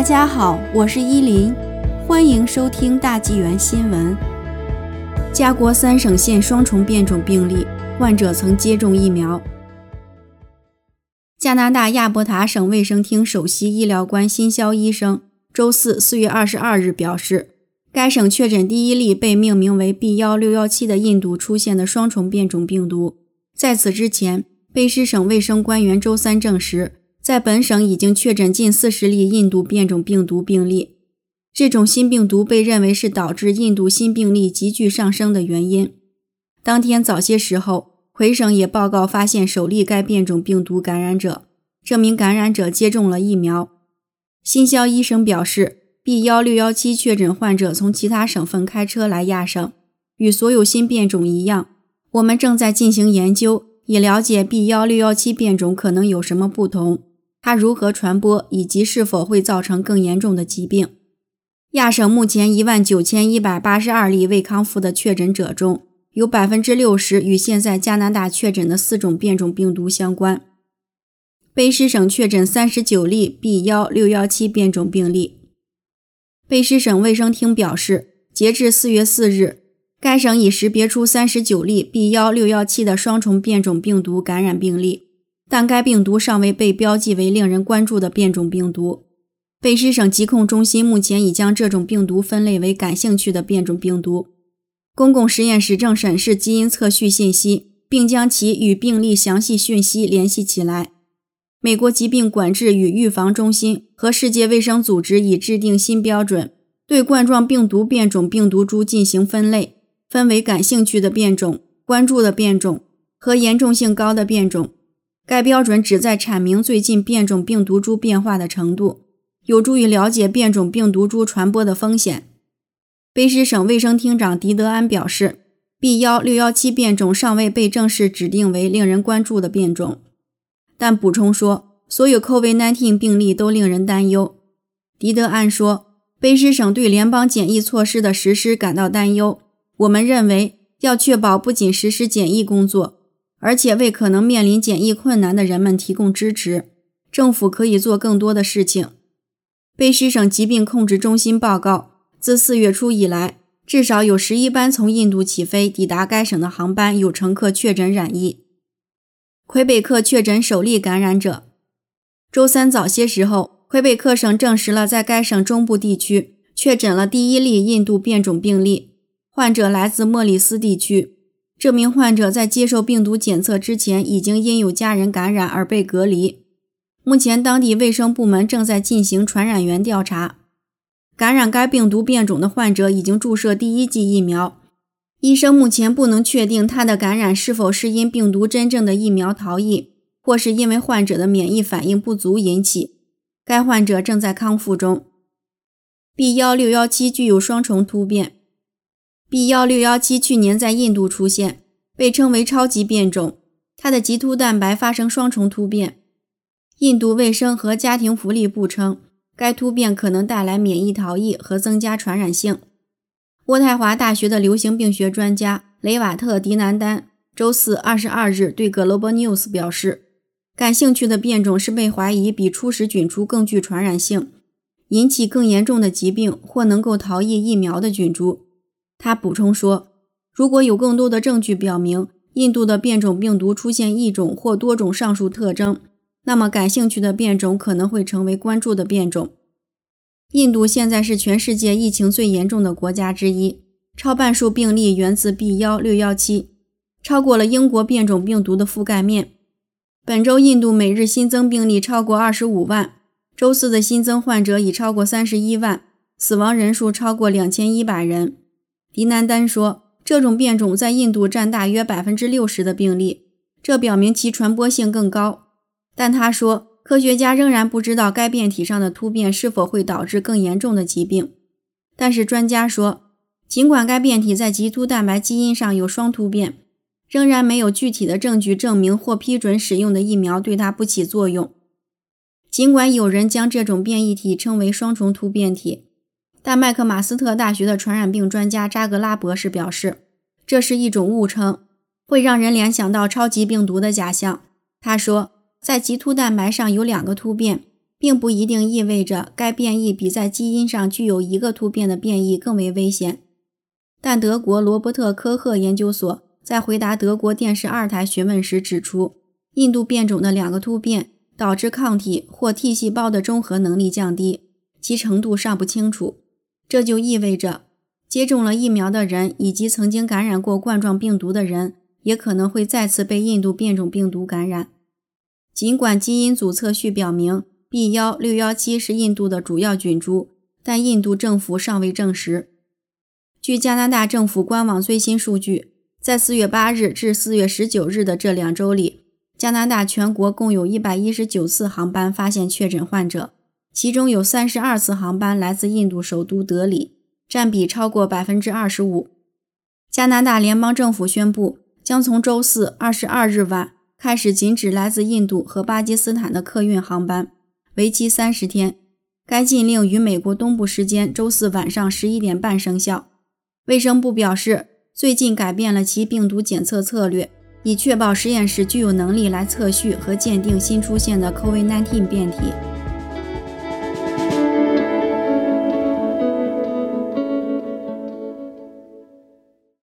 大家好，我是依林，欢迎收听大纪元新闻。加国三省现双重变种病例，患者曾接种疫苗。加拿大亚伯塔省卫生厅首席医疗官辛肖医生周四四月二十二日表示，该省确诊第一例被命名为 B 幺六幺七的印度出现的双重变种病毒。在此之前，卑诗省卫生官员周三证实。在本省已经确诊近四十例印度变种病毒病例，这种新病毒被认为是导致印度新病例急剧上升的原因。当天早些时候，魁省也报告发现首例该变种病毒感染者，这名感染者接种了疫苗。新肖医生表示，B 幺六幺七确诊患者从其他省份开车来亚省，与所有新变种一样，我们正在进行研究，以了解 B 幺六幺七变种可能有什么不同。它如何传播，以及是否会造成更严重的疾病？亚省目前一万九千一百八十二例未康复的确诊者中，有百分之六十与现在加拿大确诊的四种变种病毒相关。卑诗省确诊三十九例 B 幺六幺七变种病例。卑诗省卫生厅表示，截至四月四日，该省已识别出三十九例 B 幺六幺七的双重变种病毒感染病例。但该病毒尚未被标记为令人关注的变种病毒。卑诗省疾控中心目前已将这种病毒分类为感兴趣的变种病毒。公共实验室正审视基因测序信息，并将其与病例详细讯息联系起来。美国疾病管制与预防中心和世界卫生组织已制定新标准，对冠状病毒变种病毒株进行分类，分为感兴趣的变种、关注的变种和严重性高的变种。该标准旨在阐明最近变种病毒株变化的程度，有助于了解变种病毒株传播的风险。卑诗省卫生厅长迪德安表示，B 幺六幺七变种尚未被正式指定为令人关注的变种，但补充说，所有 COVID-19 病例都令人担忧。迪德安说，卑诗省对联邦检疫措施的实施感到担忧。我们认为要确保不仅实施检疫工作。而且为可能面临检疫困难的人们提供支持，政府可以做更多的事情。卑诗省疾病控制中心报告，自四月初以来，至少有十一班从印度起飞抵达该省的航班有乘客确诊染疫。魁北克确诊首例感染者。周三早些时候，魁北克省证实了在该省中部地区确诊了第一例印度变种病例，患者来自莫里斯地区。这名患者在接受病毒检测之前，已经因有家人感染而被隔离。目前，当地卫生部门正在进行传染源调查。感染该病毒变种的患者已经注射第一剂疫苗。医生目前不能确定他的感染是否是因病毒真正的疫苗逃逸，或是因为患者的免疫反应不足引起。该患者正在康复中。B 幺六幺七具有双重突变。B 幺六幺七去年在印度出现，被称为超级变种。它的棘突蛋白发生双重突变。印度卫生和家庭福利部称，该突变可能带来免疫逃逸和增加传染性。渥太华大学的流行病学专家雷瓦特·迪南丹周四二十二日对 Global News 表示，感兴趣的变种是被怀疑比初始菌株更具传染性、引起更严重的疾病或能够逃逸疫苗的菌株。他补充说，如果有更多的证据表明印度的变种病毒出现一种或多种上述特征，那么感兴趣的变种可能会成为关注的变种。印度现在是全世界疫情最严重的国家之一，超半数病例源自 B 幺六幺七，超过了英国变种病毒的覆盖面。本周印度每日新增病例超过二十五万，周四的新增患者已超过三十一万，死亡人数超过两千一百人。迪南丹说，这种变种在印度占大约百分之六十的病例，这表明其传播性更高。但他说，科学家仍然不知道该变体上的突变是否会导致更严重的疾病。但是专家说，尽管该变体在棘突蛋白基因上有双突变，仍然没有具体的证据证明或批准使用的疫苗对它不起作用。尽管有人将这种变异体称为双重突变体。但麦克马斯特大学的传染病专家扎格拉博士表示，这是一种误称，会让人联想到超级病毒的假象。他说，在棘突蛋白上有两个突变，并不一定意味着该变异比在基因上具有一个突变的变异更为危险。但德国罗伯特·科赫研究所在回答德国电视二台询问时指出，印度变种的两个突变导致抗体或 T 细胞的中和能力降低，其程度尚不清楚。这就意味着，接种了疫苗的人以及曾经感染过冠状病毒的人，也可能会再次被印度变种病毒感染。尽管基因组测序表明，B 幺六幺七是印度的主要菌株，但印度政府尚未证实。据加拿大政府官网最新数据，在四月八日至四月十九日的这两周里，加拿大全国共有一百一十九次航班发现确诊患者，其中有三十二次航班来自印度首都德里，占比超过百分之二十五。加拿大联邦政府宣布，将从周四二十二日晚开始禁止来自印度和巴基斯坦的客运航班。为期三十天，该禁令于美国东部时间周四晚上十一点半生效。卫生部表示，最近改变了其病毒检测策略，以确保实验室具有能力来测序和鉴定新出现的 COVID-19 变体。